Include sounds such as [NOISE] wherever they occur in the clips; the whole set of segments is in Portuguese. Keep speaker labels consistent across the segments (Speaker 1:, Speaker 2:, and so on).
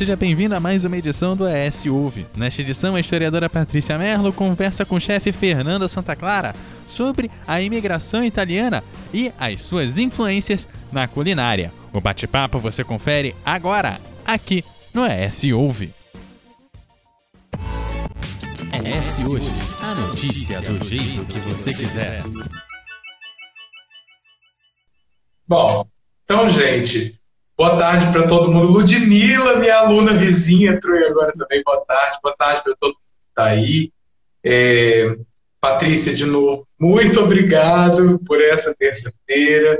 Speaker 1: seja bem-vindo a mais uma edição do ES Ouve. Nesta edição, a historiadora Patrícia Merlo conversa com o chefe Fernando Santa Clara sobre a imigração italiana e as suas influências na culinária. O bate-papo você confere agora, aqui no ES Ouve. ES Hoje, a notícia do jeito que você quiser.
Speaker 2: Bom, então, gente, boa tarde para todo mundo. Ludmila, minha aluna vizinha, entrou aí agora também. Boa tarde, boa tarde para todo mundo que está aí. É, Patrícia, de novo, muito obrigado por essa terça-feira.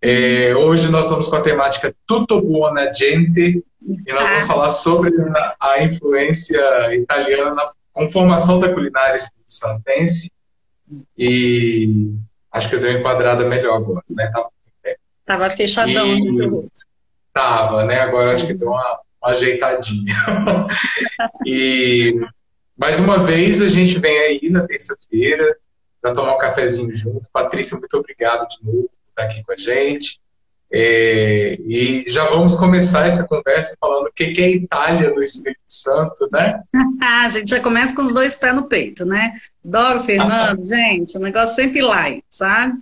Speaker 2: É, hoje nós vamos com a temática Tutto buona gente e nós vamos falar sobre a, influência italiana na conformação da culinária santense. E acho que eu dei uma enquadrada melhor agora, né?
Speaker 3: Tava, Tava fechadão. E,
Speaker 2: tava, né? Agora acho que deu uma, uma ajeitadinha. [LAUGHS] e mais uma vez, a gente vem aí na terça-feira para tomar um cafezinho junto. Patrícia, muito obrigado de novo por estar aqui com a gente. É, e já vamos começar essa conversa falando o que, que é Itália no Espírito Santo, né? [LAUGHS]
Speaker 3: a gente já começa com os dois pés no peito, né? Doro, Fernando, gente, o negócio sempre light, sabe?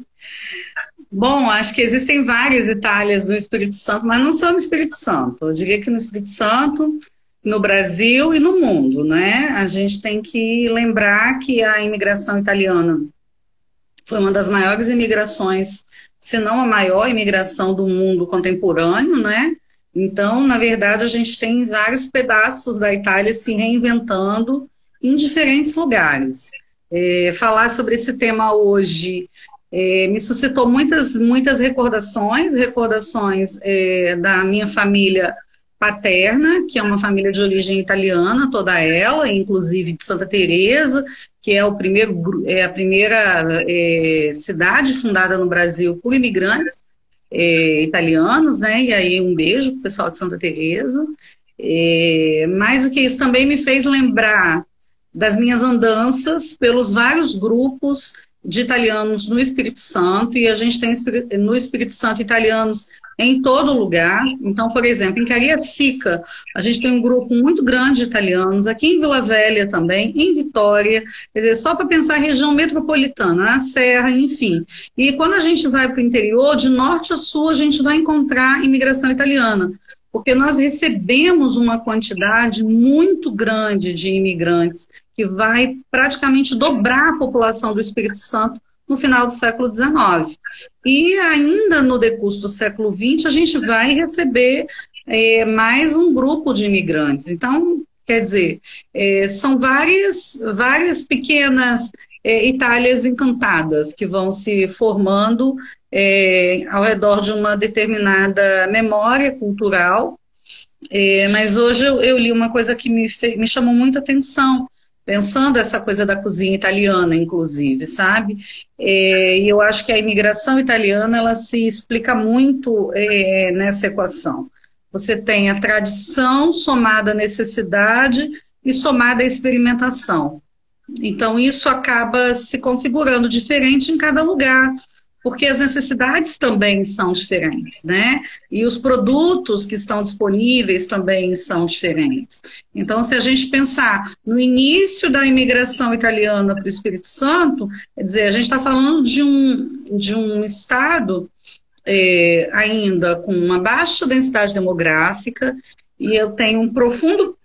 Speaker 3: Bom, acho que existem várias Itálias no Espírito Santo, mas não só no Espírito Santo. Eu diria que no Espírito Santo no Brasil e no mundo, né? A gente tem que lembrar que a imigração italiana foi uma das maiores imigrações, se não a maior imigração do mundo contemporâneo, né? Então, na verdade, a gente tem vários pedaços da Itália se reinventando em diferentes lugares. É, falar sobre esse tema hoje é, me suscitou muitas, muitas recordações, recordações é, da minha família paterna, que é uma família de origem italiana, toda ela, inclusive de Santa Teresa, que é o primeiro é a primeira é, cidade fundada no Brasil por imigrantes é, italianos, né? E aí um beijo para o pessoal de Santa Teresa. É, mais do que isso também me fez lembrar das minhas andanças pelos vários grupos de italianos no Espírito Santo, e a gente tem no Espírito Santo italianos em todo lugar. Então, por exemplo, em Cariacica, a gente tem um grupo muito grande de italianos, aqui em Vila Velha também, em Vitória, quer dizer, só para pensar a região metropolitana, na Serra, enfim. E quando a gente vai para o interior, de norte a sul, a gente vai encontrar imigração italiana porque nós recebemos uma quantidade muito grande de imigrantes que vai praticamente dobrar a população do Espírito Santo no final do século XIX. E ainda no decurso do século XX, a gente vai receber é, mais um grupo de imigrantes. Então, quer dizer, é, são várias, várias pequenas é, Itálias encantadas que vão se formando é, ao redor de uma determinada memória cultural. É, mas hoje eu, eu, li uma coisa que me, me chamou muita atenção, pensando essa coisa da cozinha italiana, inclusive, sabe? É, e eu acho que a imigração italiana ela se explica muito é, nessa equação. Você tem a tradição somada à necessidade e somada à experimentação. Então, isso acaba se configurando diferente em cada lugar porque as necessidades também são diferentes, né? E os produtos que estão disponíveis também são diferentes. Então, se a gente pensar no início da imigração italiana para o Espírito Santo, quer dizer, a gente está falando de um, de um estado é, ainda com uma baixa densidade demográfica, e eu tenho um profundo,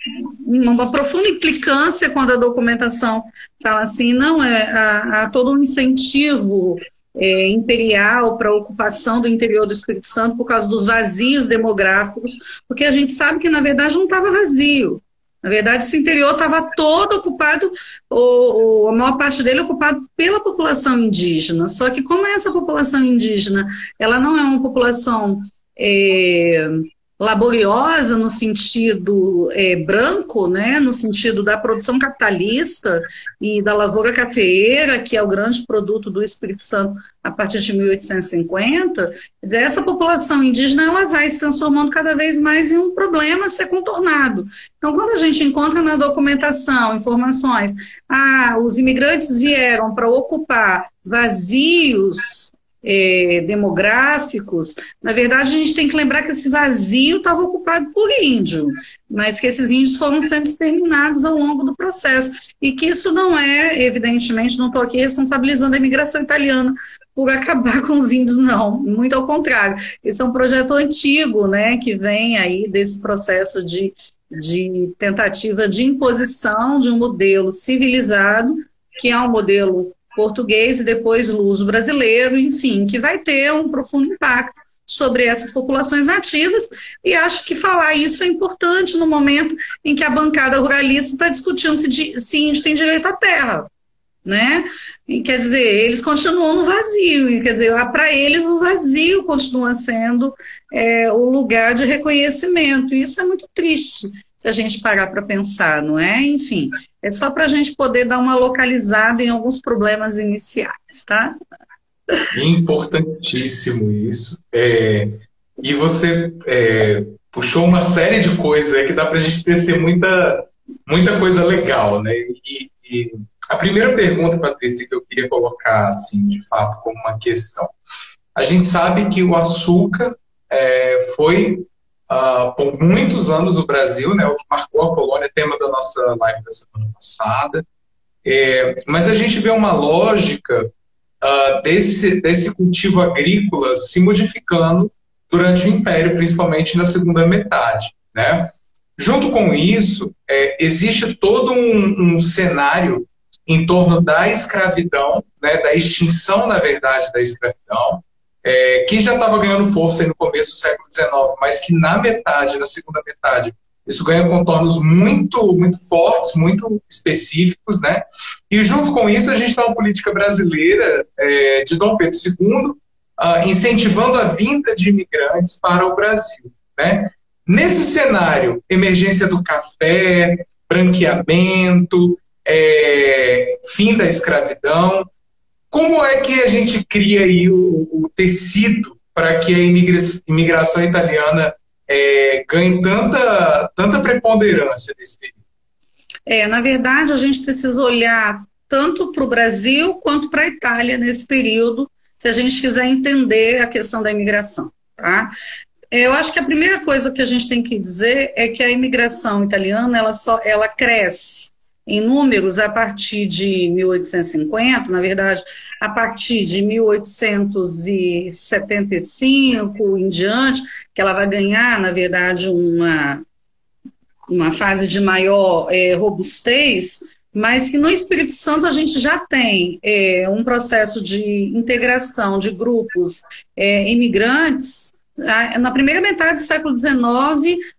Speaker 3: uma profunda implicância quando a documentação fala assim, não, é, há, há todo um incentivo é, imperial para a ocupação do interior do Espírito Santo por causa dos vazios demográficos, porque a gente sabe que, na verdade, não estava vazio. Na verdade, esse interior estava todo ocupado, ou, ou, a maior parte dele ocupado pela população indígena. Só que como essa população indígena, ela não é uma população é, laboriosa no sentido é, branco, né, no sentido da produção capitalista e da lavoura cafeeira, que é o grande produto do Espírito Santo a partir de 1850, dizer, essa população indígena ela vai se transformando cada vez mais em um problema a ser contornado. Então, quando a gente encontra na documentação informações, ah, os imigrantes vieram para ocupar vazios é, demográficos, na verdade a gente tem que lembrar que esse vazio estava ocupado por índio, mas que esses índios foram sendo exterminados ao longo do processo, e que isso não é, evidentemente, não estou aqui responsabilizando a imigração italiana por acabar com os índios, não, muito ao contrário. Esse é um projeto antigo, né, que vem aí desse processo de, de tentativa de imposição de um modelo civilizado, que é um modelo português e depois luso brasileiro, enfim, que vai ter um profundo impacto sobre essas populações nativas, e acho que falar isso é importante no momento em que a bancada ruralista está discutindo se, se índio tem direito à terra, né? E, quer dizer, eles continuam no vazio, e, quer dizer, para eles o vazio continua sendo é, o lugar de reconhecimento, e isso é muito triste se a gente parar para pensar, não é? Enfim, é só para a gente poder dar uma localizada em alguns problemas iniciais, tá?
Speaker 2: Importantíssimo isso. É, e você é, puxou uma série de coisas que dá para a gente tecer muita, muita coisa legal, né? E, e a primeira pergunta, Patrícia, que eu queria colocar, assim, de fato, como uma questão. A gente sabe que o açúcar é, foi uh, por muitos anos o Brasil, né, o que marcou a colônia, tema da nossa live da semana passada. É, mas a gente vê uma lógica uh, desse, desse cultivo agrícola se modificando durante o Império, principalmente na segunda metade. Né? Junto com isso, é, existe todo um, um, cenário em torno da escravidão, né, da extinção, na verdade, da escravidão, é, que já estava ganhando força no começo do século XIX, mas que na metade, na segunda metade, isso ganha contornos muito, muito fortes, muito específicos, né? E junto com isso a gente tem uma política brasileira é, de Dom Pedro II uh, incentivando a vinda de imigrantes para o Brasil, né? Nesse cenário, emergência do café, branqueamento, é, fim da escravidão, como é que a gente cria aí o, o tecido para que a imigração italiana é, ganhe tanta, tanta preponderância nesse período?
Speaker 3: É, na verdade, a gente precisa olhar tanto para o Brasil quanto para a Itália nesse período, se a gente quiser entender a questão da imigração. Tá? Eu acho que a primeira coisa que a gente tem que dizer é que a imigração italiana ela só ela cresce em números a partir de 1850, na verdade, a partir de 1875 em diante, que ela vai ganhar, na verdade, uma, uma fase de maior é, robustez, mas que no Espírito Santo a gente já tem é, um processo de integração de grupos é, imigrantes na primeira metade do século XIX,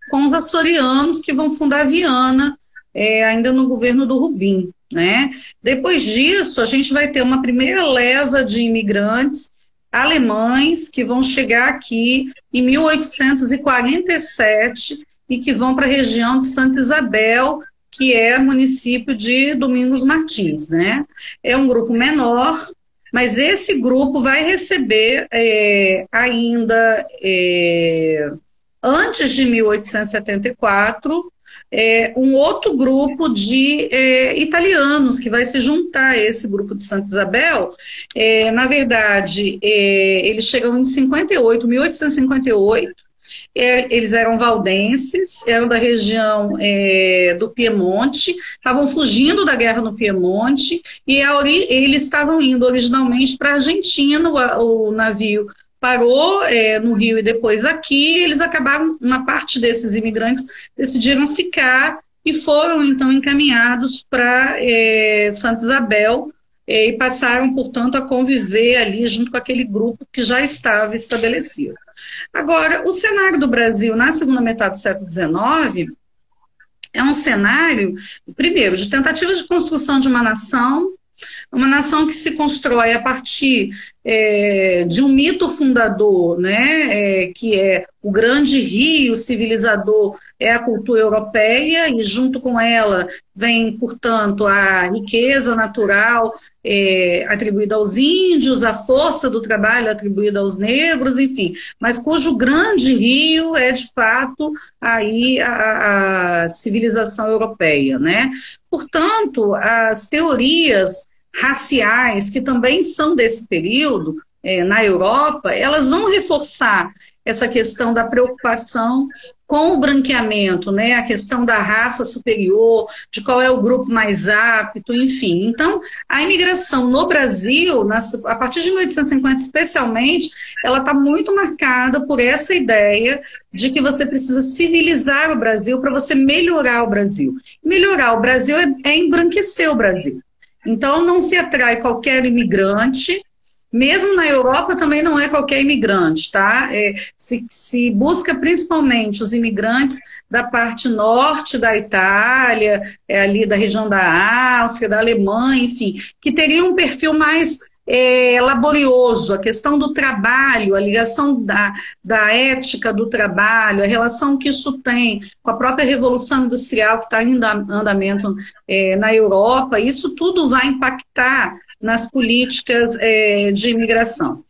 Speaker 3: com os açorianos que vão fundar Viana, é, ainda no governo do Rubim. Né? Depois disso, a gente vai ter uma primeira leva de imigrantes alemães que vão chegar aqui em 1847 e que vão para a região de Santa Isabel, que é município de Domingos Martins. Né? É um grupo menor, mas esse grupo vai receber é, ainda é, antes de 1874 é, um outro grupo de é, italianos que vai se juntar a esse grupo de Santa Isabel. É, na verdade, é, eles chegam em 58, 1858. É, eles eram valdenses, eram da região é, do Piemonte, estavam fugindo da guerra no Piemonte e eles estavam indo originalmente para a Argentina, o, o navio parou é, no Rio e depois aqui, eles acabaram, uma parte desses imigrantes decidiram ficar e foram então encaminhados para é, Santa Isabel é, e passaram, portanto, a conviver ali junto com aquele grupo que já estava estabelecido. Agora, o cenário do Brasil na segunda metade do século XIX é um cenário, primeiro, de tentativa de construção de uma nação, uma nação que se constrói a partir é, de um mito fundador, né, é, que é o grande rio civilizador é a cultura europeia e junto com ela vem, portanto, a riqueza natural é, atribuída aos índios, a força do trabalho atribuída aos negros, enfim, mas cujo grande rio é de fato aí a, a civilização europeia, né? Portanto, as teorias raciais, que também são desse período, é, na Europa, elas vão reforçar essa questão da preocupação com o branqueamento, né, a questão da raça superior, de qual é o grupo mais apto, enfim. Então, a imigração no Brasil, nas, a partir de 1850 especialmente, ela está muito marcada por essa ideia de que você precisa civilizar o Brasil para você melhorar o Brasil. Melhorar o Brasil é, é embranquecer o Brasil. Então, não se atrai qualquer imigrante, mesmo na Europa também não é qualquer imigrante, tá? É, se, se, busca principalmente os imigrantes da parte norte da Itália, é, ali da região da Áustria, da Alemanha, enfim, que teriam um perfil mais é, laborioso, a questão do trabalho, a ligação da, da ética do trabalho, a relação que isso tem com a própria revolução industrial que está em andamento é, na Europa, isso tudo vai impactar nas políticas é, de imigração.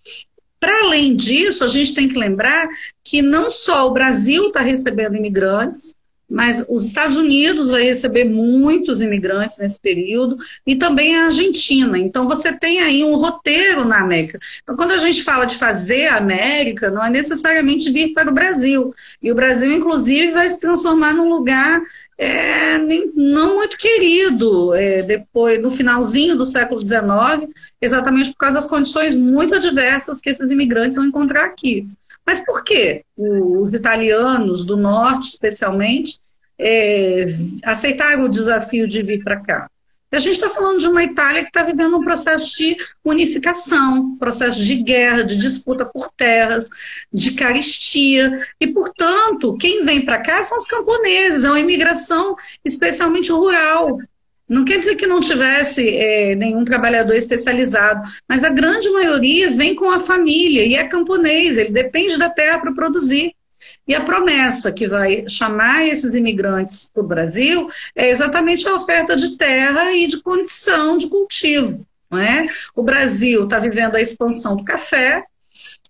Speaker 3: Para além disso, a gente tem que lembrar que não só o Brasil está recebendo imigrantes, mas os Estados Unidos vai receber muitos imigrantes nesse período e também a Argentina. Então você tem aí um roteiro na América. Então quando a gente fala de fazer a América, não é necessariamente vir para o Brasil. E o Brasil, inclusive, vai se transformar num lugar é, nem, não muito querido é, depois no finalzinho do século XIX, exatamente por causa das condições muito adversas que esses imigrantes vão encontrar aqui. Mas por quê? Os italianos do norte, especialmente, é, aceitaram o desafio de vir para cá. A gente está falando de uma Itália que está vivendo um processo de unificação, processo de guerra, de disputa por terras, de caristia. E, portanto, quem vem para cá são os camponeses, é uma imigração especialmente rural. Não quer dizer que não tivesse é, nenhum trabalhador especializado, mas a grande maioria vem com a família e é camponês, ele depende da terra para produzir. E a promessa que vai chamar esses imigrantes para o Brasil é exatamente a oferta de terra e de condição de cultivo. Não é? O Brasil está vivendo a expansão do café,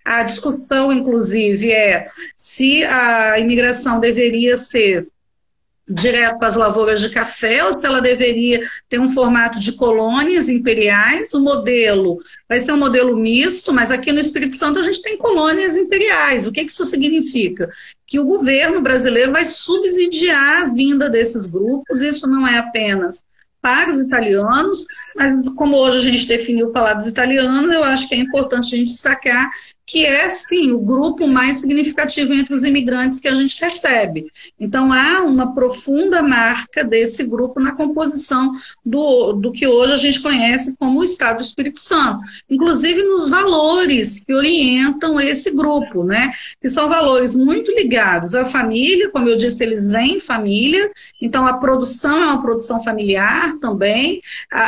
Speaker 3: a discussão, inclusive, é se a imigração deveria ser direto para as lavouras de café ou se ela deveria ter um formato de colônias imperiais. O modelo vai ser um modelo misto, mas aqui no Espírito Santo a gente tem colônias imperiais. O que, que isso significa? Que o governo brasileiro vai subsidiar a vinda desses grupos, isso não é apenas para os italianos, mas como hoje a gente definiu falar dos italianos, eu acho que é importante a gente destacar que é, sim, o grupo mais significativo entre os imigrantes que a gente recebe. Então, há uma profunda marca desse grupo na composição do, do que hoje a gente conhece como o Estado do Espírito Santo, inclusive nos valores que orientam esse grupo, né? Que são valores muito ligados à família, como eu disse, eles vêm família, então a produção é uma produção familiar também,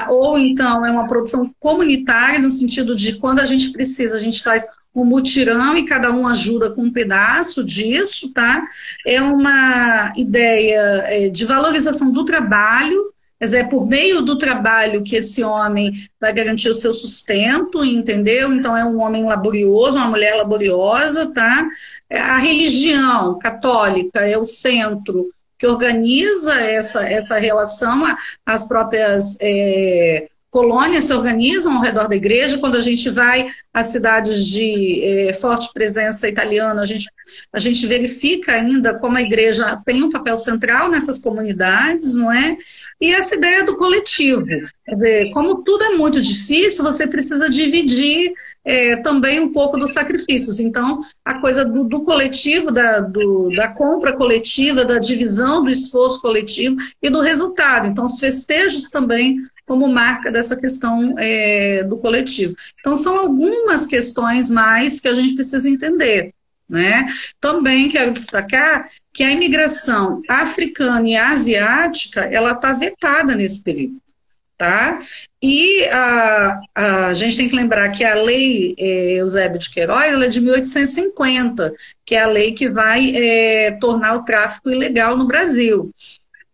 Speaker 3: ou então é uma produção comunitária, no sentido de quando a gente precisa, a gente faz um mutirão e cada um ajuda com um pedaço disso, tá? É uma ideia é, de valorização do trabalho, dizer, é por meio do trabalho que esse homem vai garantir o seu sustento, entendeu? Então é um homem laborioso, uma mulher laboriosa, tá? É, a religião católica é o centro que organiza essa, essa relação, as próprias é, colônias se organizam ao redor da igreja. Quando a gente vai às cidades de é, forte presença italiana, a gente, a gente verifica ainda como a igreja tem um papel central nessas comunidades, não é? E essa ideia do coletivo. Quer dizer, como tudo é muito difícil, você precisa dividir é, também um pouco dos sacrifícios. Então, a coisa do, do coletivo, da, do, da compra coletiva, da divisão do esforço coletivo e do resultado. Então, os festejos também como marca dessa questão é, do coletivo. Então, são algumas questões mais que a gente precisa entender. Né? Também quero destacar que a imigração africana e asiática ela está vetada nesse período. Tá? E a, a, gente tem que lembrar que a lei é, Eusébio de Queiroz ela é de 1850, que é a lei que vai é, tornar o tráfico ilegal no Brasil.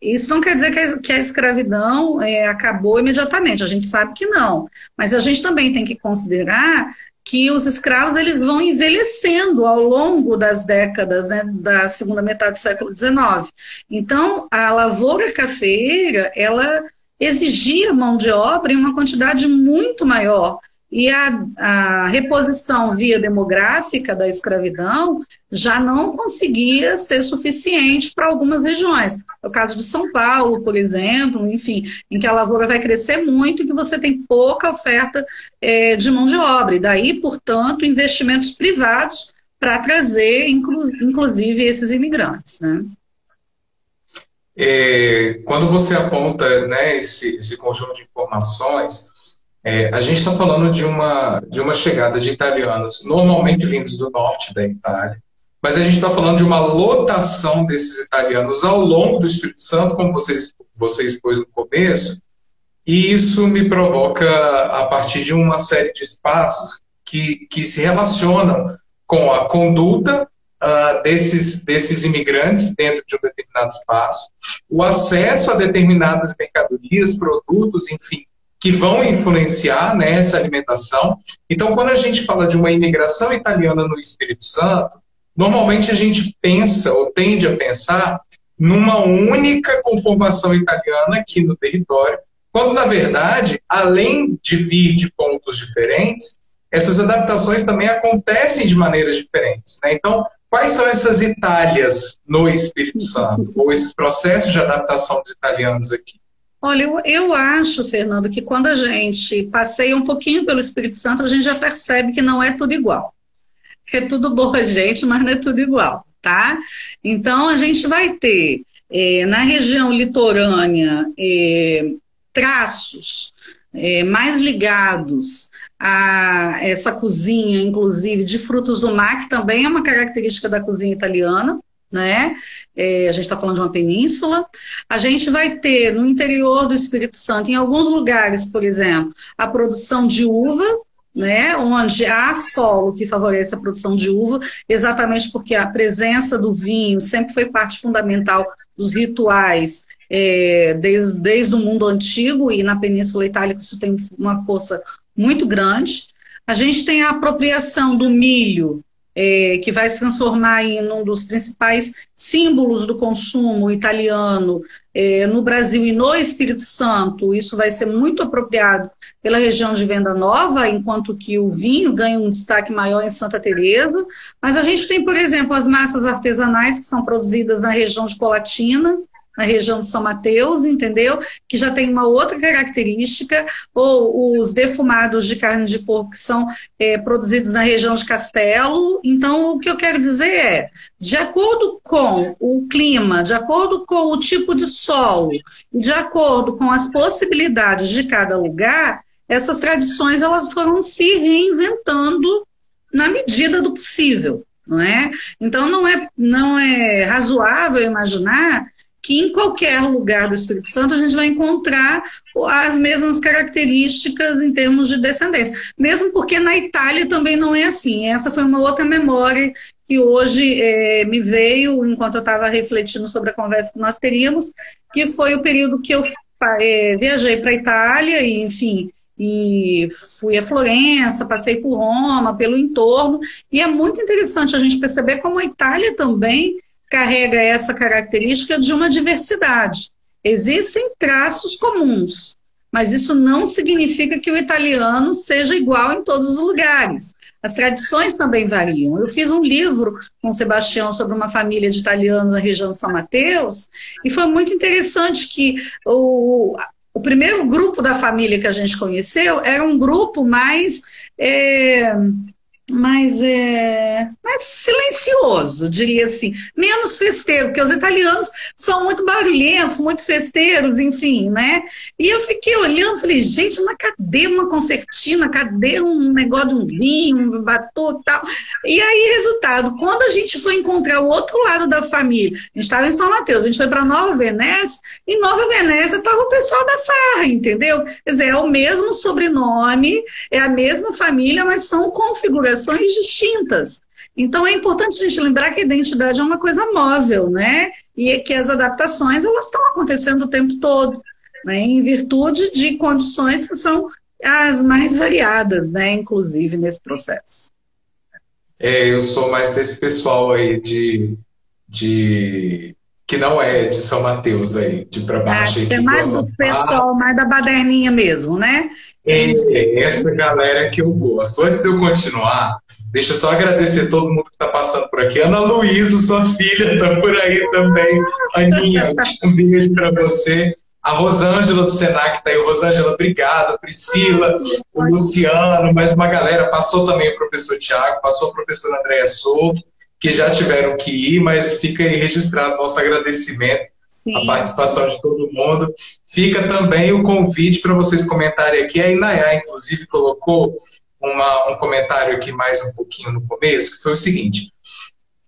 Speaker 3: Isso não quer dizer que a, que a escravidão é, acabou imediatamente, a gente sabe que não. Mas a gente também tem que considerar que os escravos eles vão envelhecendo ao longo das décadas né, da segunda metade do século XIX. Então, a lavoura cafeeira, ela exigia mão de obra em uma quantidade muito maior e a, a reposição via demográfica da escravidão já não conseguia ser suficiente para algumas regiões. É o caso de São Paulo, por exemplo, enfim, em que a lavoura vai crescer muito e que você tem pouca oferta é, de mão de obra. E daí, portanto, investimentos privados para trazer, inclu inclusive, esses imigrantes. Né?
Speaker 2: É, quando você aponta né, esse, esse conjunto de informações, é, a gente está falando de uma, de uma chegada de italianos, normalmente vindos do norte da Itália, mas a gente está falando de uma lotação desses italianos ao longo do Espírito Santo, como vocês, você expôs no começo, e isso me provoca, a partir de uma série de espaços que, que se relacionam com a conduta uh, desses, desses imigrantes dentro de um determinado espaço, o acesso a determinadas mercadorias, produtos, enfim, que vão influenciar nessa alimentação. Então, quando a gente fala de uma imigração italiana no Espírito Santo, normalmente a gente pensa ou tende a pensar numa única conformação italiana aqui no território, quando na verdade, além de vir de pontos diferentes, essas adaptações também acontecem de maneiras diferentes. Né? Então, Quais são essas Itálias no Espírito Santo, ou esses processos de adaptação dos italianos aqui?
Speaker 3: Olha, eu, eu acho, Fernando, que quando a gente passeia um pouquinho pelo Espírito Santo, a gente já percebe que não é tudo igual. É tudo boa [LAUGHS] gente, mas não é tudo igual, tá? Então, a gente vai ter é, na região litorânea é, traços é, mais ligados a essa cozinha, inclusive, de frutos do mar, que também é uma característica da cozinha italiana, né? É, a gente está falando de uma península. A gente vai ter no interior do Espírito Santo, em alguns lugares, por exemplo, a produção de uva, né, onde há solo que favorece a produção de uva, exatamente porque a presença do vinho sempre foi parte fundamental dos rituais é, desde, desde o mundo antigo e na Península Itálica isso tem uma força muito grande. A gente tem a apropriação do milho, é, que vai se transformar em um dos principais símbolos do consumo italiano é, no Brasil e no Espírito Santo. Isso vai ser muito apropriado pela região de Venda Nova, enquanto que o vinho ganha um destaque maior em Santa Teresa. Mas a gente tem, por exemplo, as massas artesanais que são produzidas na região de Colatina, na região de São Mateus, entendeu? Que já tem uma outra característica, ou os defumados de carne de porco que são é, produzidos na região de Castelo. Então, o que eu quero dizer é, de acordo com o clima, de acordo com o tipo de solo, de acordo com as possibilidades de cada lugar, essas tradições elas foram se reinventando na medida do possível, não é? Então não é não é razoável imaginar que em qualquer lugar do Espírito Santo a gente vai encontrar as mesmas características em termos de descendência. Mesmo porque na Itália também não é assim. Essa foi uma outra memória que hoje é, me veio enquanto eu estava refletindo sobre a conversa que nós teríamos, que foi o período que eu é, viajei para a Itália e, enfim, e fui a Florença, passei por Roma, pelo entorno, e é muito interessante a gente perceber como a Itália também carrega essa característica de uma diversidade. Existem traços comuns, mas isso não significa que o italiano seja igual em todos os lugares. As tradições também variam. Eu fiz um livro com o Sebastião sobre uma família de italianos na região de São Mateus, e foi muito interessante que o, o primeiro grupo da família que a gente conheceu era um grupo mais. É, mais, é, mais silencioso, diria assim, menos festeiro, porque os italianos são muito barulhentos, muito festeiros, enfim, né? E eu fiquei olhando, falei, gente, mas cadê uma concertina, cadê um negócio de um vinho, um batom e tal? E aí, resultado, quando a gente foi encontrar o outro lado da família, a gente estava em São Mateus, a gente foi para Nova Venécia, e Nova Venécia estava o pessoal da farra, entendeu? Quer dizer, é o mesmo sobrenome, é a mesma família, mas são configurações distintas. Então é importante a gente lembrar que a identidade é uma coisa móvel, né? E que as adaptações elas estão acontecendo o tempo todo, né? Em virtude de condições que são as mais variadas, né? Inclusive nesse processo.
Speaker 2: É, eu sou mais desse pessoal aí de, de que não é de São Mateus aí, de para baixo. Ah,
Speaker 3: você é mais do pessoal, mais da baderninha mesmo, né?
Speaker 2: Essa galera que eu gosto. Antes de eu continuar, deixa eu só agradecer todo mundo que está passando por aqui. Ana Luísa, sua filha, está por aí também. Aninha, um beijo para você. A Rosângela do Senac está aí. Rosângela, obrigada. Priscila, o Luciano, mais uma galera. Passou também o professor Tiago, passou o professor Andréa Souto, que já tiveram que ir, mas fica aí registrado nosso agradecimento Sim. a participação de todo mundo. Fica também o convite para vocês comentarem aqui. A Inayá, inclusive, colocou uma, um comentário aqui mais um pouquinho no começo, que foi o seguinte.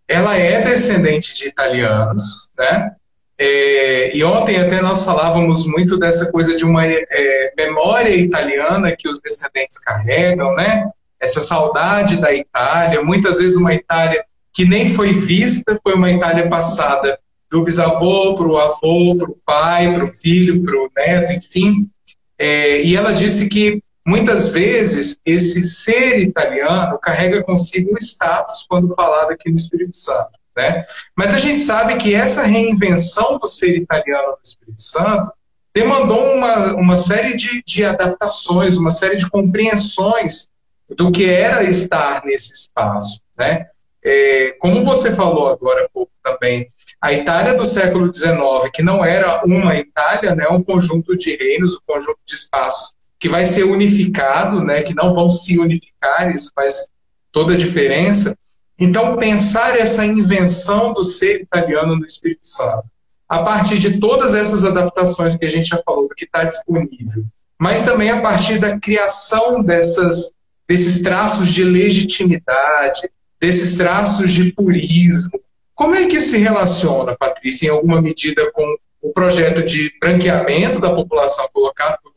Speaker 2: Ela é descendente de italianos, né? É, e ontem até nós falávamos muito dessa coisa de uma é, memória italiana que os descendentes carregam, né? Essa saudade da Itália, muitas vezes uma Itália que nem foi vista, foi uma Itália passada do bisavô para o avô, para o pai, para o filho, para o neto, enfim. É, e ela disse que muitas vezes esse ser italiano carrega consigo um status quando falado aqui no Espírito Santo. Né? Mas a gente sabe que essa reinvenção do ser italiano no Espírito Santo demandou uma, uma série de, de adaptações, uma série de compreensões do que era estar nesse espaço. Né? É, como você falou agora há pouco também, a Itália do século XIX, que não era uma Itália, né, um conjunto de reinos, um conjunto de espaços que vai ser unificado, né, que não vão se unificar, isso faz toda a diferença. Então, pensar essa invenção do ser italiano no Espírito Santo, a partir de todas essas adaptações que a gente já falou, que está disponível, mas também a partir da criação dessas, desses traços de legitimidade, desses traços de purismo, como é que se relaciona, Patrícia, em alguma medida com o projeto de branqueamento da população colocado por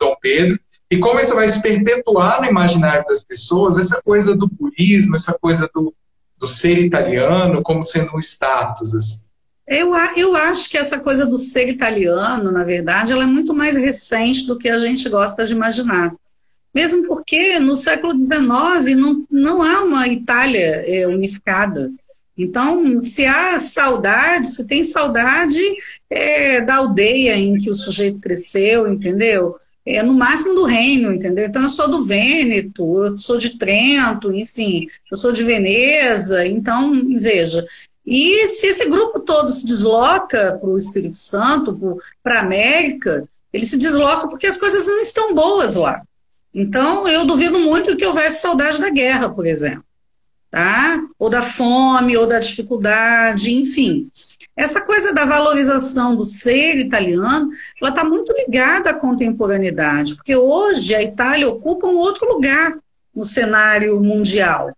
Speaker 2: Dom Pedro, e como isso vai se perpetuar no imaginário das pessoas, essa coisa do purismo, essa coisa do, do ser italiano como sendo um status? Assim.
Speaker 3: Eu, eu acho que essa coisa do ser italiano, na verdade, ela é muito mais recente do que a gente gosta de imaginar. Mesmo porque no século XIX não, não há uma Itália é, unificada. Então, se há saudade, se tem saudade é, da aldeia em que o sujeito cresceu, entendeu? É, no máximo do reino, entendeu? Então, eu sou do Vêneto, eu sou de Trento, enfim, eu sou de Veneza, então, veja. E se esse grupo todo se desloca para o Espírito Santo, para a América, ele se desloca porque as coisas não estão boas lá. Então, eu duvido muito que houvesse saudade da guerra, por exemplo tá? Ou da fome, ou da dificuldade, enfim. Essa coisa da valorização do ser italiano, ela está muito ligada à contemporaneidade, porque hoje a Itália ocupa um outro lugar no cenário mundial,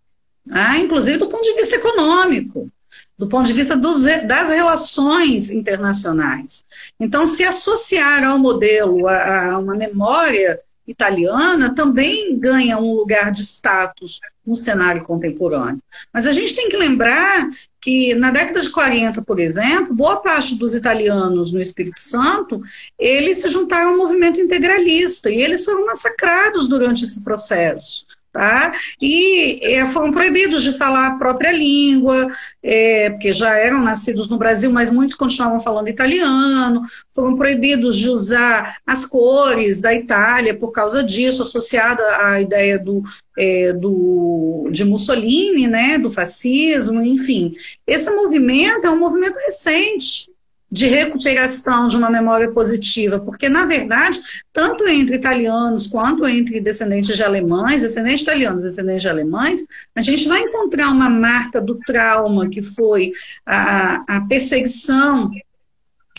Speaker 3: tá? inclusive do ponto de vista econômico, do ponto de vista dos, das relações internacionais. Então, se associar ao modelo, a, a uma memória italiana, também ganha um lugar de status no cenário contemporâneo. Mas a gente tem que lembrar que na década de 40, por exemplo, boa parte dos italianos no Espírito Santo, eles se juntaram ao movimento integralista e eles foram massacrados durante esse processo tá? E é, foram proibidos de falar a própria língua, é, porque já eram nascidos no Brasil, mas muitos continuavam falando italiano, foram proibidos de usar as cores da Itália por causa disso, associada à ideia do, é, do, de Mussolini, né, do fascismo, enfim. Esse movimento é um movimento recente, de recuperação de uma memória positiva, porque, na verdade, tanto entre italianos quanto entre descendentes de alemães, descendentes italianos, descendentes de alemães, a gente vai encontrar uma marca do trauma que foi a, a perseguição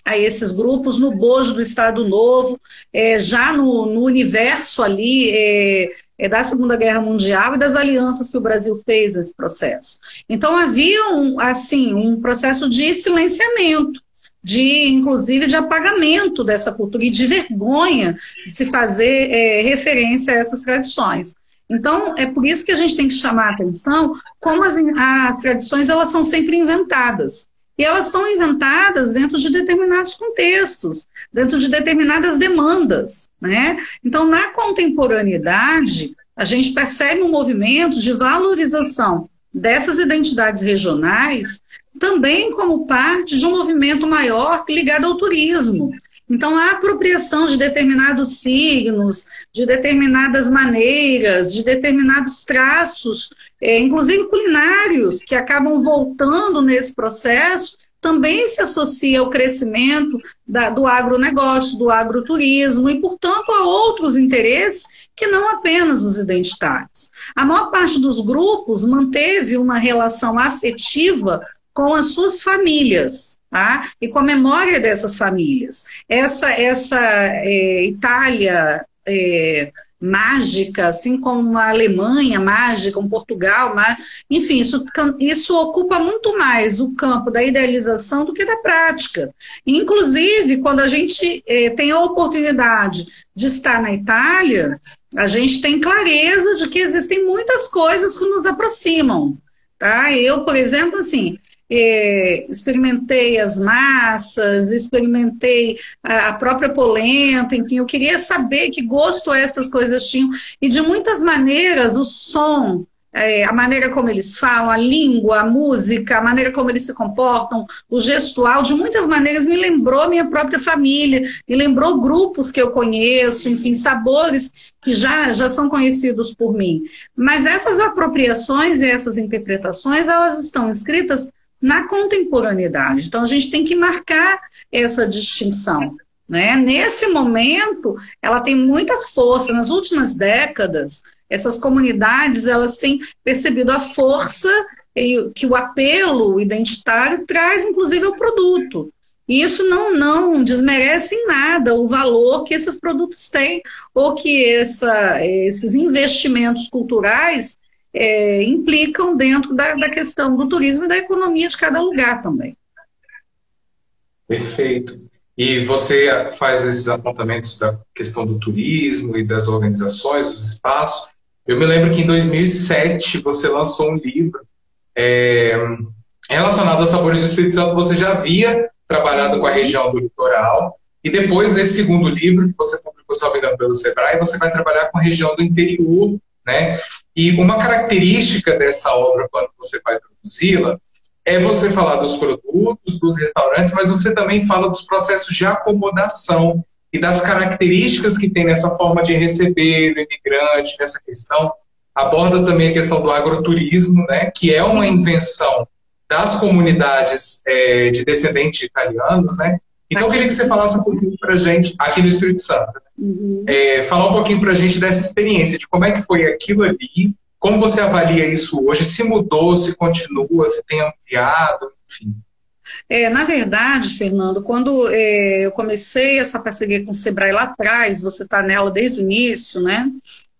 Speaker 3: a esses grupos no bojo do Estado Novo, é, já no, no, universo ali é, é, da Segunda Guerra Mundial e das alianças que o Brasil fez nesse processo. Então havia um, assim um processo de silenciamento de, inclusive, de apagamento dessa cultura e de vergonha de se fazer é, referência a essas tradições. Então, é por isso que a gente tem que chamar a atenção como as, as tradições elas são sempre inventadas. E elas são inventadas dentro de determinados contextos, dentro de determinadas demandas. Né? Então, na contemporaneidade, a gente percebe um movimento de valorização dessas identidades regionais também como parte de um movimento maior ligado ao turismo. Então, a apropriação de determinados signos, de determinadas maneiras, de determinados traços, é, inclusive culinários, que acabam voltando nesse processo, também se associa ao crescimento da, do agronegócio, do agroturismo e, portanto, a outros interesses que não apenas os identitários. A maior parte dos grupos manteve uma relação afetiva com as suas famílias, tá? E com a memória dessas famílias. Essa, essa é, Itália é, mágica, assim como a Alemanha mágica, um Portugal, enfim, isso, isso ocupa muito mais o campo da idealização do que da prática. Inclusive, quando a gente é, tem a oportunidade de estar na Itália, a gente tem clareza de que existem muitas coisas que nos aproximam. Tá? Eu, por exemplo, assim, é, experimentei as massas, experimentei a, a, própria polenta, enfim, eu queria saber que gosto essas coisas tinham, e de muitas maneiras o som, é, a maneira como eles falam, a língua, a música, a maneira como eles se comportam, o gestual, de muitas maneiras me lembrou minha própria família, me lembrou grupos que eu conheço, enfim, sabores que já, já são conhecidos por mim. Mas essas apropriações e essas interpretações, elas estão escritas na contemporaneidade. Então, a gente tem que marcar essa distinção. Né? Nesse momento, ela tem muita força. Nas últimas décadas, essas comunidades elas têm percebido a força que o apelo identitário traz, inclusive, ao produto. E isso não, não desmerece em nada o valor que esses produtos têm, ou que essa, esses investimentos culturais é, implicam dentro da, da questão do turismo e da economia de cada lugar também.
Speaker 2: Perfeito. E você faz esses apontamentos da questão do turismo e das organizações, dos espaços. Eu me lembro que em 2007 você lançou um livro é, relacionado aos sabores do Espírito Santo. Você já havia trabalhado com a região do litoral. E depois, nesse segundo livro, que você publicou, se pelo Sebrae, você vai trabalhar com a região do interior, né? E uma característica dessa obra, quando você vai produzi-la, é você falar dos produtos, dos restaurantes, mas você também fala dos processos de acomodação e das características que tem nessa forma de receber o imigrante, nessa questão. Aborda também a questão do agroturismo, né, que é uma invenção das comunidades é, de descendentes italianos, né, então, eu queria que você falasse um pouquinho para gente, aqui no Espírito Santo? Uhum. é, falar um pouquinho para a gente dessa experiência, de como é que foi aquilo ali, como você avalia isso hoje, se mudou, se continua, se tem ampliado, enfim.
Speaker 3: É, na verdade, Fernando, quando é, eu comecei essa parceria com o Sebrae lá atrás, você está nela desde o início, né?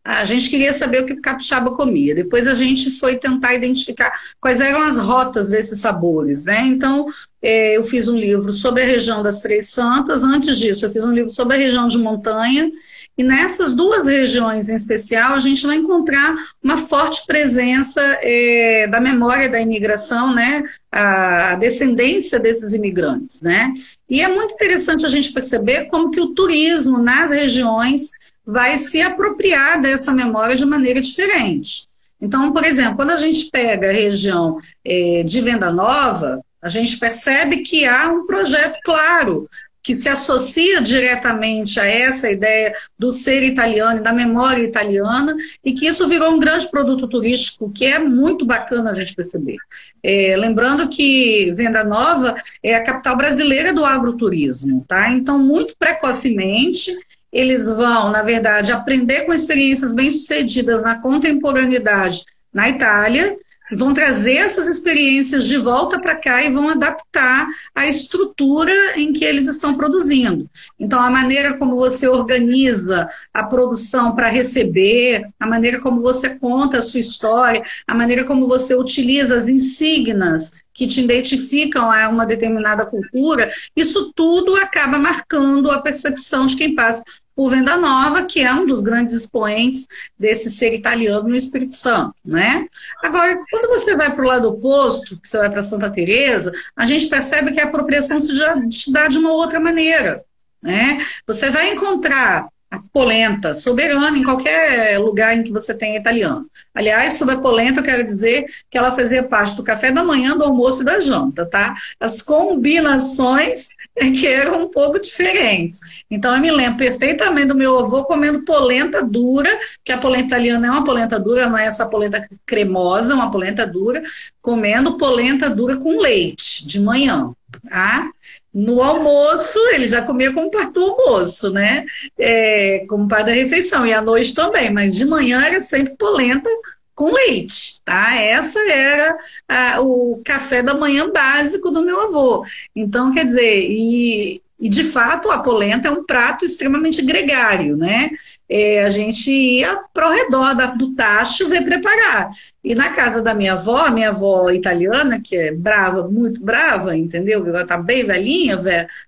Speaker 3: A gente queria saber o que o capixaba comia. Depois a gente foi tentar identificar quais eram as rotas desses sabores, né? Então, é, eu fiz um livro sobre a região das Três Santas. Antes disso, eu fiz um livro sobre a região de montanha. E nessas duas regiões em especial, a gente vai encontrar uma forte presença é, da memória da imigração, né? A descendência desses imigrantes, né? E é muito interessante a gente perceber como que o turismo nas regiões vai se apropriar dessa memória de maneira diferente. Então, por exemplo, quando a gente pega a região é, de Venda Nova, a gente percebe que há um projeto claro que se associa diretamente a essa ideia do ser italiano e da memória italiana, e que isso virou um grande produto turístico, que é muito bacana a gente perceber. É, lembrando que Venda Nova é a capital brasileira do agroturismo, tá? Então, muito precocemente, eles vão, na verdade, aprender com experiências bem-sucedidas na contemporaneidade na Itália, vão trazer essas experiências de volta para cá e vão adaptar a estrutura em que eles estão produzindo. Então, a maneira como você organiza a produção para receber, a maneira como você conta a sua história, a maneira como você utiliza as insígnias que te identificam a uma determinada cultura, isso tudo acaba marcando a percepção de quem passa por Venda Nova, que é um dos grandes expoentes desse ser italiano no Espírito Santo, né? Agora, quando você vai para o lado oposto, que você vai para Santa Teresa, a gente percebe que a apropriação se dá de uma outra maneira, né? Você vai encontrar a polenta soberana em qualquer lugar em que você tenha italiano. Aliás, sobre a polenta, eu quero dizer que ela fazia parte do café da manhã, do almoço e da janta, tá? As combinações [LAUGHS] que eram um pouco diferentes. Então, eu me lembro perfeitamente do meu avô comendo polenta dura, que a polenta italiana é uma polenta dura, não é essa polenta cremosa, uma polenta dura, comendo polenta dura com leite de manhã, tá? No almoço, ele já comia como parte do almoço, né? É, como parte da refeição, e à noite também, mas de manhã era sempre polenta com leite, tá? Essa era a, o café da manhã básico do meu avô. Então, quer dizer, e, e de fato a polenta é um prato extremamente gregário, né? É, a gente ia para o redor da, do tacho ver preparar. E na casa da minha avó, minha avó italiana, que é brava, muito brava, entendeu? Ela tá bem velhinha,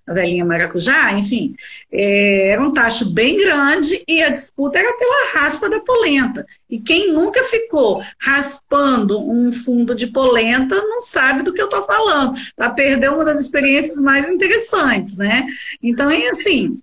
Speaker 3: a velhinha maracujá, enfim. É, era um tacho bem grande e a disputa era pela raspa da polenta. E quem nunca ficou raspando um fundo de polenta não sabe do que eu estou falando. Tá perdendo uma das experiências mais interessantes, né? Então, é assim,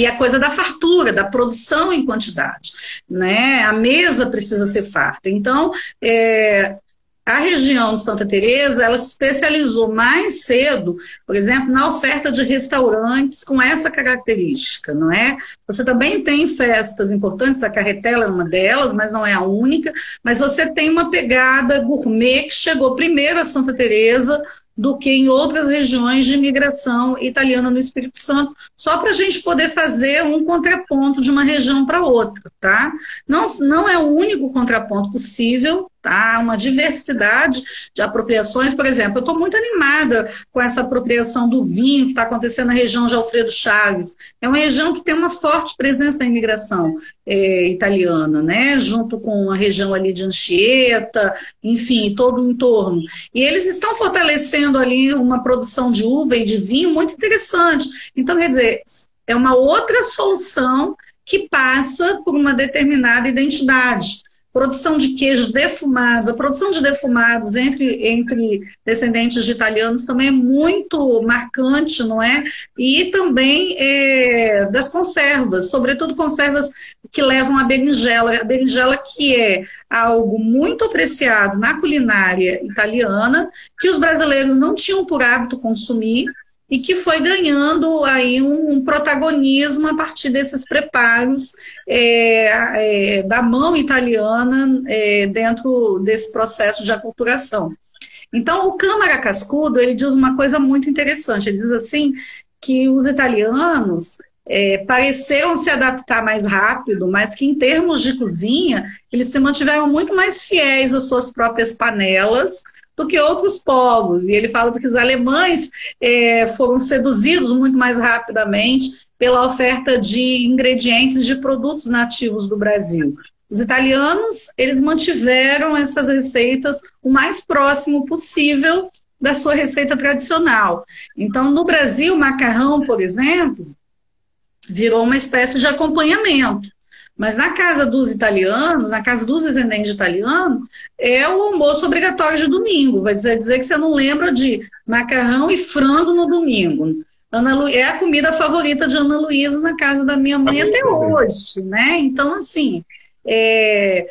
Speaker 3: e a coisa da fartura, da produção em quantidade, né? A mesa precisa ser farta. Então, é, a região de Santa Teresa, ela se especializou mais cedo, por exemplo, na oferta de restaurantes com essa característica, não é? Você também tem festas importantes, a Carretela é uma delas, mas não é a única, mas você tem uma pegada gourmet que chegou primeiro a Santa Teresa do que em outras regiões de imigração italiana no Espírito Santo, só para a gente poder fazer um contraponto de uma região para outra, tá? Não, não é o único contraponto possível, tá? Uma diversidade de apropriações, por exemplo, eu estou muito animada com essa apropriação do vinho que está acontecendo na região de Alfredo Chaves. É uma região que tem uma forte presença da imigração é, italiana, né? Junto com a região ali de Anchieta, enfim, todo o entorno. E eles estão fortalecendo ali uma produção de uva e de vinho muito interessante. Então, quer dizer, é uma outra solução que passa por uma determinada identidade produção de queijos defumados, a produção de defumados entre, entre descendentes de italianos também é muito marcante, não é? E também é, das conservas, sobretudo conservas que levam a berinjela, a berinjela que é algo muito apreciado na culinária italiana, que os brasileiros não tinham por hábito consumir, e que foi ganhando aí um, um protagonismo a partir desses preparos é, é, da mão italiana é, dentro desse processo de aculturação. Então, o Câmara Cascudo, ele diz uma coisa muito interessante, ele diz assim, que os italianos é, pareceram se adaptar mais rápido, mas que em termos de cozinha, eles se mantiveram muito mais fiéis às suas próprias panelas, do que outros povos. E ele fala que os alemães é, foram seduzidos muito mais rapidamente pela oferta de ingredientes de produtos nativos do Brasil. Os italianos, eles mantiveram essas receitas o mais próximo possível da sua receita tradicional. Então, no Brasil, o macarrão, por exemplo, virou uma espécie de acompanhamento. Mas na casa dos italianos, na casa dos descendentes de italiano, é o almoço obrigatório de domingo. Vai dizer, dizer que você não lembra de macarrão e frango no domingo. Ana Lu... É a comida favorita de Ana Luísa na casa da minha mãe até hoje, né? Então, assim, é...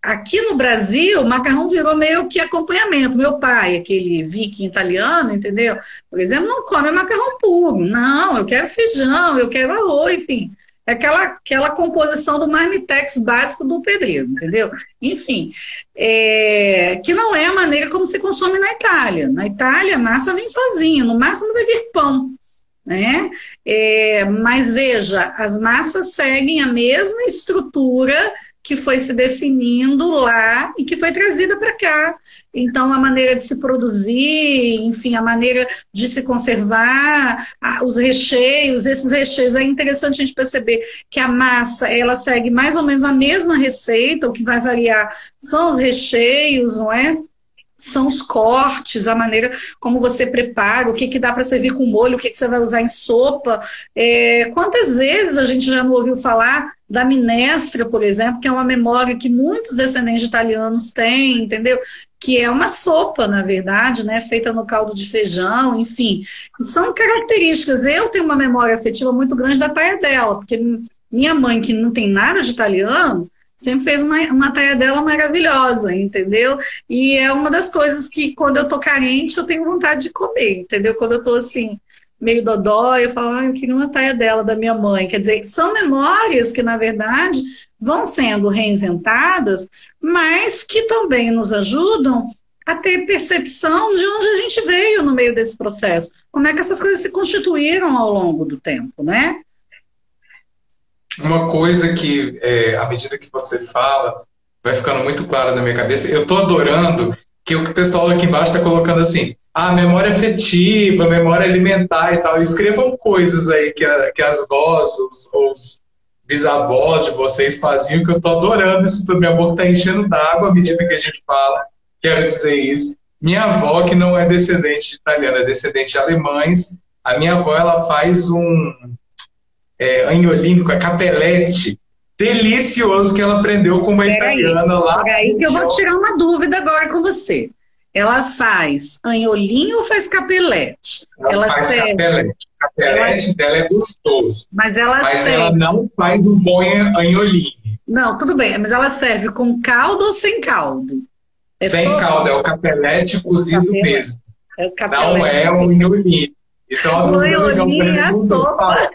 Speaker 3: aqui no Brasil, o macarrão virou meio que acompanhamento. Meu pai, aquele viking italiano, entendeu? Por exemplo, não come macarrão puro. Não, eu quero feijão, eu quero arroz, enfim aquela, aquela composição do marmitex básico do pedreiro, entendeu? Enfim, é, que não é a maneira como se consome na Itália. Na Itália, a massa vem sozinha, no máximo vai vir pão. Né? É, mas veja, as massas seguem a mesma estrutura que foi se definindo lá e que foi trazida para cá. Então, a maneira de se produzir, enfim, a maneira de se conservar, os recheios, esses recheios, é interessante a gente perceber que a massa, ela segue mais ou menos a mesma receita, o que vai variar são os recheios, não é? são os cortes, a maneira como você prepara, o que, que dá para servir com molho, o que, que você vai usar em sopa. É, quantas vezes a gente já não ouviu falar da minestra, por exemplo, que é uma memória que muitos descendentes de italianos têm, entendeu? Que é uma sopa, na verdade, né? Feita no caldo de feijão, enfim. São características. Eu tenho uma memória afetiva muito grande da taia dela, porque minha mãe, que não tem nada de italiano, sempre fez uma, uma taia dela maravilhosa, entendeu? E é uma das coisas que, quando eu tô carente, eu tenho vontade de comer, entendeu? Quando eu tô assim, meio dodó, eu falo, ah, eu queria uma taia dela, da minha mãe. Quer dizer, são memórias que, na verdade, vão sendo reinventadas, mas que também nos ajudam a ter percepção de onde a gente veio no meio desse processo. Como é que essas coisas se constituíram ao longo do tempo, né?
Speaker 2: Uma coisa que, é, à medida que você fala, vai ficando muito claro na minha cabeça. Eu estou adorando que o pessoal aqui embaixo está colocando assim, ah, memória afetiva, memória alimentar e tal. Escrevam coisas aí que, a, que as vós, os, os bisavós de vocês faziam, que eu estou adorando isso tudo. Minha boca está enchendo d'água à medida que a gente fala. Quero dizer isso. Minha avó, que não é descendente de italiana, é descendente de alemães, a minha avó ela faz um é, a capelete delicioso que ela aprendeu com uma Pera italiana aí, lá.
Speaker 3: Aí que eu vou tirar uma dúvida agora com você. Ela faz anholinho ou faz capelete?
Speaker 2: Ela, ela faz serve... capelete. Capelete ela... dela é gostoso.
Speaker 3: Mas ela
Speaker 2: mas
Speaker 3: serve...
Speaker 2: ela não faz um bom anholinho.
Speaker 3: Não, tudo bem, mas ela serve com caldo ou sem caldo?
Speaker 2: É sem só... caldo, é o capelete cozido capelete. mesmo. É o capelete. Não é o anholinho. Isso é uma
Speaker 3: dúvida que eu é a sopa.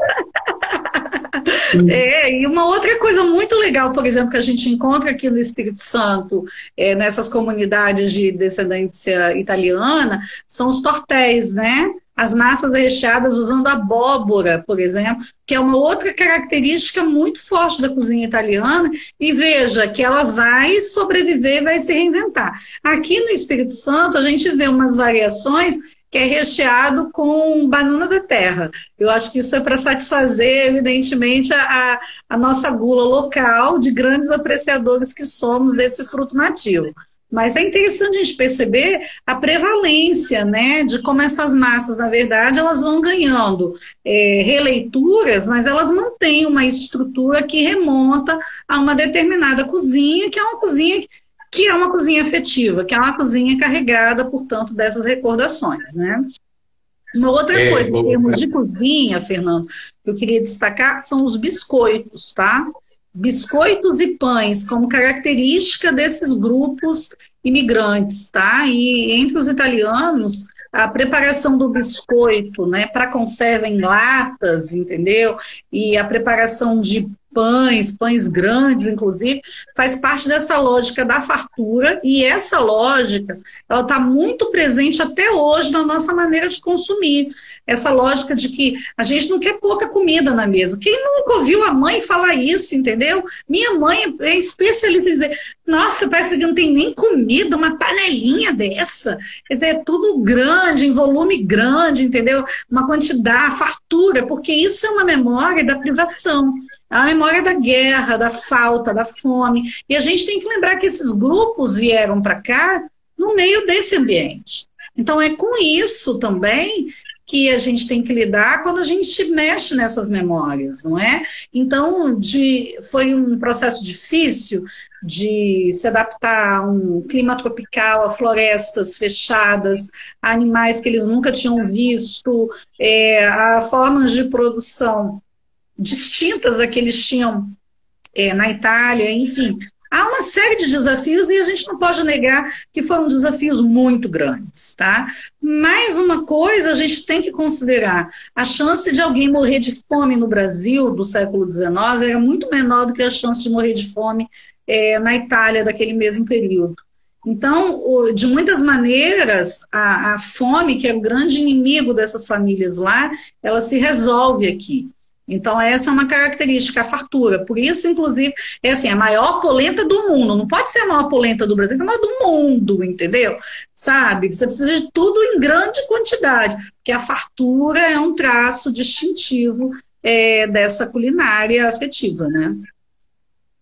Speaker 3: É, e uma outra coisa muito legal, por exemplo, que a gente encontra aqui no Espírito Santo, é, nessas comunidades de descendência italiana, são os tortéis, né? As massas recheadas usando abóbora, por exemplo, que é uma outra característica muito forte da cozinha italiana. E veja que ela vai sobreviver, vai se reinventar. Aqui no Espírito Santo, a gente vê umas variações que é recheado com banana da terra. Eu acho que isso é para satisfazer, evidentemente, a, a nossa gula local de grandes apreciadores que somos desse fruto nativo. Mas é interessante a gente perceber a prevalência, né, de como essas massas, na verdade, elas vão ganhando é, releituras, mas elas mantêm uma estrutura que remonta a uma determinada cozinha, que é uma cozinha que é uma cozinha afetiva, que é uma cozinha carregada, portanto, dessas recordações, né? Uma outra é, coisa, em termos de cozinha, Fernando, que eu queria destacar são os biscoitos, tá? Biscoitos e pães, como característica desses grupos imigrantes, tá? E entre os italianos, a preparação do biscoito, né, para conserva em latas, entendeu? E a preparação de pães, pães grandes, inclusive, faz parte dessa lógica da fartura e essa lógica ela está muito presente até hoje na nossa maneira de consumir. Essa lógica de que a gente não quer pouca comida na mesa. Quem nunca ouviu a mãe falar isso, entendeu? Minha mãe é especialista em dizer: nossa, parece que não tem nem comida, uma panelinha dessa. Quer dizer, é tudo grande, em volume grande, entendeu? Uma quantidade, fartura, porque isso é uma memória da privação a memória da guerra, da falta, da fome. E a gente tem que lembrar que esses grupos vieram para cá no meio desse ambiente. Então, é com isso também que a gente tem que lidar quando a gente mexe nessas memórias, não é? Então, de, foi um processo difícil de se adaptar a um clima tropical, a florestas fechadas, a animais que eles nunca tinham visto, é, a formas de produção distintas a que eles tinham é, na Itália, enfim. Há uma série de desafios e a gente não pode negar que foram desafios muito grandes, tá? Mais uma coisa a gente tem que considerar: a chance de alguém morrer de fome no Brasil do século XIX era muito menor do que a chance de morrer de fome é, na Itália daquele mesmo período. Então, de muitas maneiras, a, a, fome, que é o grande inimigo dessas famílias lá, ela se resolve aqui. Então, essa é uma característica, a fartura. Por isso, inclusive, é assim, a maior polenta do mundo. Não pode ser a maior polenta do Brasil, é a maior do mundo, entendeu? Sabe? Você precisa de tudo em grande quantidade, porque a fartura é um traço distintivo é, dessa culinária afetiva, né?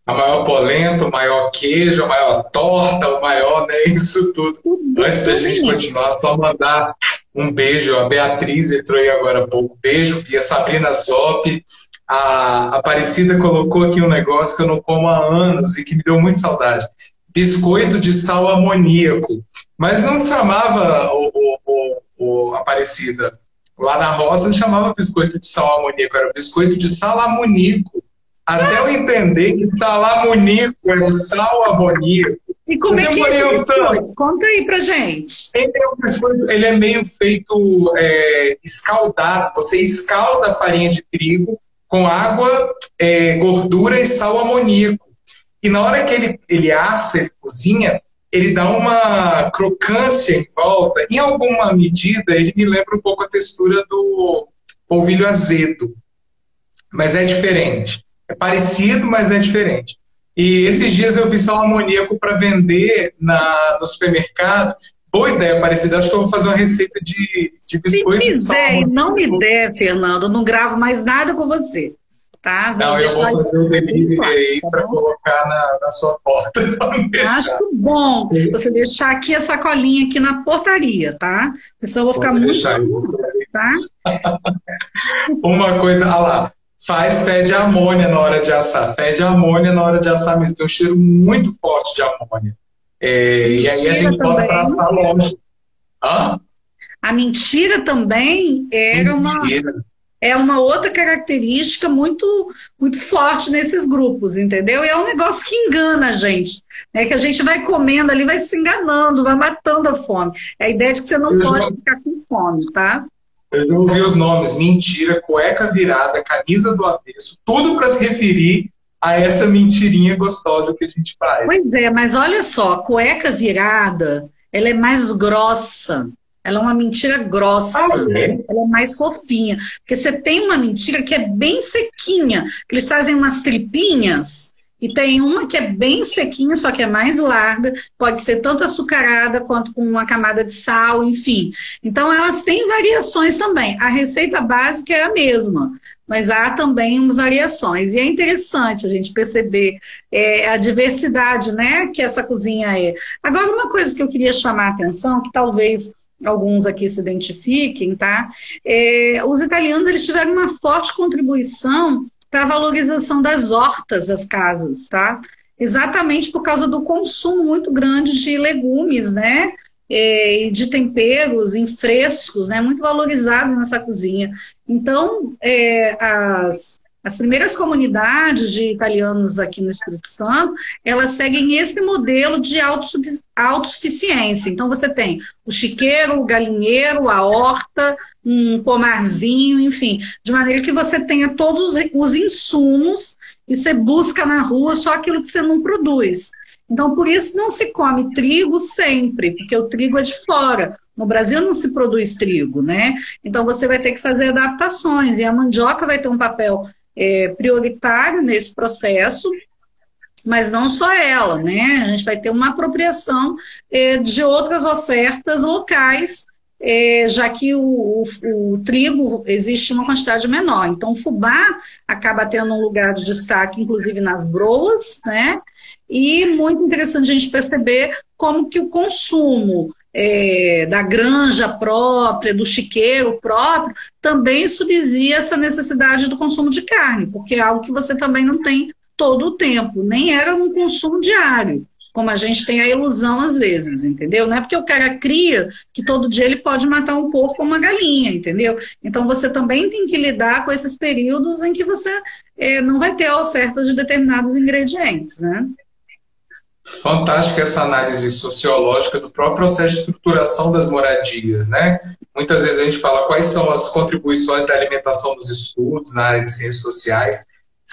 Speaker 2: A maior polenta, o maior queijo, a maior torta, o maior, né? [LAUGHS] Isso tudo. Antes da gente continuar, só mandar um beijo. A Beatriz entrou aí agora há pouco. Beijo, e a Sabrina Zop. A Aparecida colocou aqui um negócio que eu não como há anos e que me deu muita saudade. Biscoito de sal amoníaco. Mas não chamava o, o, o, o Aparecida. Lá na roça não chamava biscoito de sal amoníaco, era biscoito de salamoníaco. Até eu entender que salamonico é o sal amoníaco.
Speaker 3: E como é que é biscoito? Conta aí pra gente.
Speaker 2: Ele é, um ele é meio feito é, escaldado. Você escalda a farinha de trigo com água, é, gordura e sal amoníaco. E na hora que ele, ele assa, ele cozinha, ele dá uma crocância em volta. Em alguma medida, ele me lembra um pouco a textura do polvilho azedo. Mas é diferente. É parecido, mas é diferente. E esses dias eu vi sal amoníaco para vender na, no supermercado. Boa ideia, parecida. Acho que eu vou fazer uma receita de, de biscoito.
Speaker 3: Se fizer e não me der, Fernando, eu não gravo mais nada com você. Tá?
Speaker 2: Vou não, eu vou fazer um delivery aí tá para colocar na, na, sua porta. [LAUGHS]
Speaker 3: Acho bom você deixar aqui a sacolinha aqui na portaria, tá? Senão eu vou ficar muito. Deixar,
Speaker 2: tá? [LAUGHS] Uma coisa, olha lá faz fede amônia na hora de assar. Fede amônia na hora de assar mesmo. Tem um cheiro muito forte de amônia. É, e aí a gente pode passar longe. Hã?
Speaker 3: A mentira também era mentira. uma é uma outra característica muito muito forte nesses grupos, entendeu? E é um negócio que engana a gente, né? Que a gente vai comendo ali, vai se enganando, vai matando a fome. É a ideia de que você não Eu pode já... ficar com fome, tá?
Speaker 2: Eu já ouvi os nomes mentira, cueca virada, camisa do avesso, tudo para se referir a essa mentirinha gostosa que a gente faz.
Speaker 3: Pois é, mas olha só, cueca virada, ela é mais grossa. Ela é uma mentira grossa, ah, é? ela é mais fofinha. Porque você tem uma mentira que é bem sequinha, que eles fazem umas tripinhas, e tem uma que é bem sequinha, só que é mais larga, pode ser tanto açucarada quanto com uma camada de sal, enfim. Então, elas têm variações também. A receita básica é a mesma, mas há também variações. E é interessante a gente perceber é, a diversidade né, que essa cozinha é. Agora, uma coisa que eu queria chamar a atenção, que talvez alguns aqui se identifiquem, tá? É, os italianos eles tiveram uma forte contribuição para valorização das hortas das casas, tá? Exatamente por causa do consumo muito grande de legumes, né? E de temperos em frescos, né? Muito valorizados nessa cozinha. Então, é, as, as primeiras comunidades de italianos aqui no Espírito Santo, elas seguem esse modelo de autossuficiência. Então, você tem o chiqueiro, o galinheiro, a horta, um pomarzinho, enfim, de maneira que você tenha todos os insumos e você busca na rua só aquilo que você não produz. Então, por isso não se come trigo sempre, porque o trigo é de fora. No Brasil não se produz trigo, né? Então você vai ter que fazer adaptações e a mandioca vai ter um papel é, prioritário nesse processo, mas não só ela, né? A gente vai ter uma apropriação é, de outras ofertas locais, é, já que o, o, o, trigo existe uma quantidade menor. Então, o fubá acaba tendo um lugar de destaque, inclusive nas broas, né? E muito interessante a gente perceber como que o consumo é, da granja própria, do chiqueiro próprio, também subsia essa necessidade do consumo de carne, porque é algo que você também não tem todo o tempo, nem era um consumo diário, como a gente tem a ilusão às vezes, entendeu? Não é porque o cara cria que todo dia ele pode matar um porco ou uma galinha, entendeu? Então você também tem que lidar com esses períodos em que você é, não vai ter a oferta de determinados ingredientes, né?
Speaker 2: Fantástica essa análise sociológica do próprio processo de estruturação das moradias, né? Muitas vezes a gente fala quais são as contribuições da alimentação dos estudos na área de ciências sociais.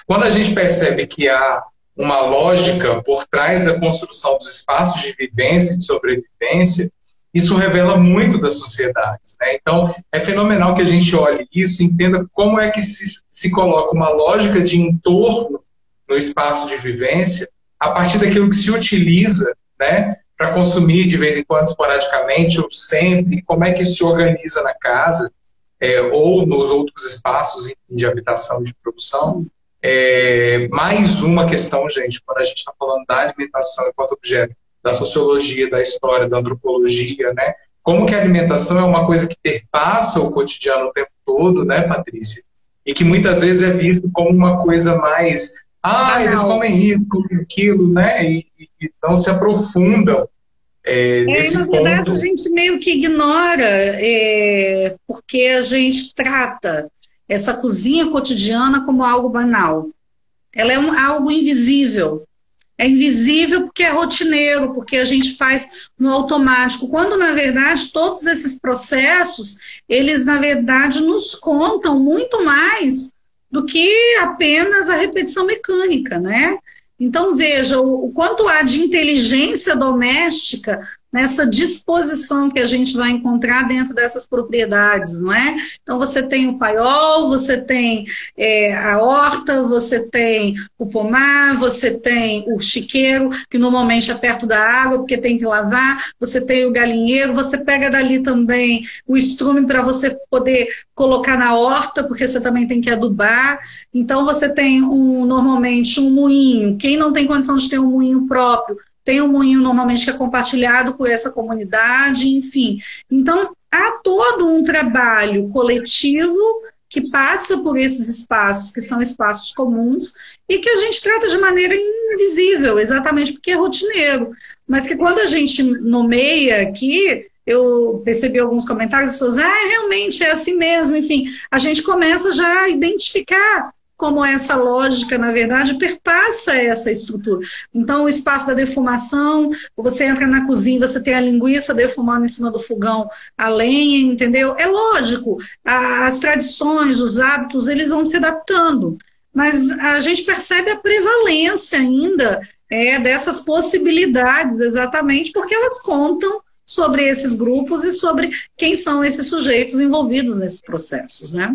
Speaker 2: Quando a gente percebe que há uma lógica por trás da construção dos espaços de vivência e de sobrevivência, isso revela muito das sociedades. Né? Então, é fenomenal que a gente olhe isso e entenda como é que se, se coloca uma lógica de entorno no espaço de vivência a partir daquilo que se utiliza, né, para consumir de vez em quando, esporadicamente ou sempre, como é que se organiza na casa é, ou nos outros espaços de habitação de produção. É, mais uma questão, gente, quando a gente está falando da alimentação enquanto objeto da sociologia, da história, da antropologia, né? Como que a alimentação é uma coisa que perpassa o cotidiano o tempo todo, né, Patrícia? E que muitas vezes é visto como uma coisa mais ah, eles comem isso, comem aquilo, né? E, e não se aprofundam é,
Speaker 3: é, na verdade, ponto. a gente meio que ignora, é, porque a gente trata essa cozinha cotidiana como algo banal. Ela é um, algo invisível. é invisível porque é rotineiro, porque a gente faz no automático, quando na verdade todos esses processos, eles na verdade nos contam muito mais do que apenas a repetição mecânica, né? Então veja o, quanto há de inteligência doméstica nessa disposição que a gente vai encontrar dentro dessas propriedades, não é? Então você tem o paiol, você tem é, a horta, você tem o pomar, você tem o chiqueiro, que normalmente é perto da água, porque tem que lavar, você tem o galinheiro, você pega dali também o estrume para você poder colocar na horta, porque você também tem que adubar. Então você tem um, normalmente um moinho. Quem não tem condição de ter um moinho próprio, tem um moinho normalmente que é compartilhado por essa comunidade, enfim. Então, há todo um trabalho coletivo que passa por esses espaços, que são espaços comuns, e que a gente trata de maneira invisível, exatamente porque é rotineiro. Mas que quando a gente nomeia aqui, eu percebi alguns comentários, pessoas, ah, realmente é assim mesmo, enfim, a gente começa já a identificar como essa lógica, na verdade, perpassa essa estrutura. Então, o espaço da defumação, você entra na cozinha, você tem a linguiça defumando em cima do fogão, a lenha, entendeu? É lógico, as tradições, os hábitos, eles vão se adaptando. Mas a gente percebe a prevalência ainda é, dessas possibilidades, exatamente porque elas contam sobre esses grupos e sobre quem são esses sujeitos envolvidos nesses processos, né?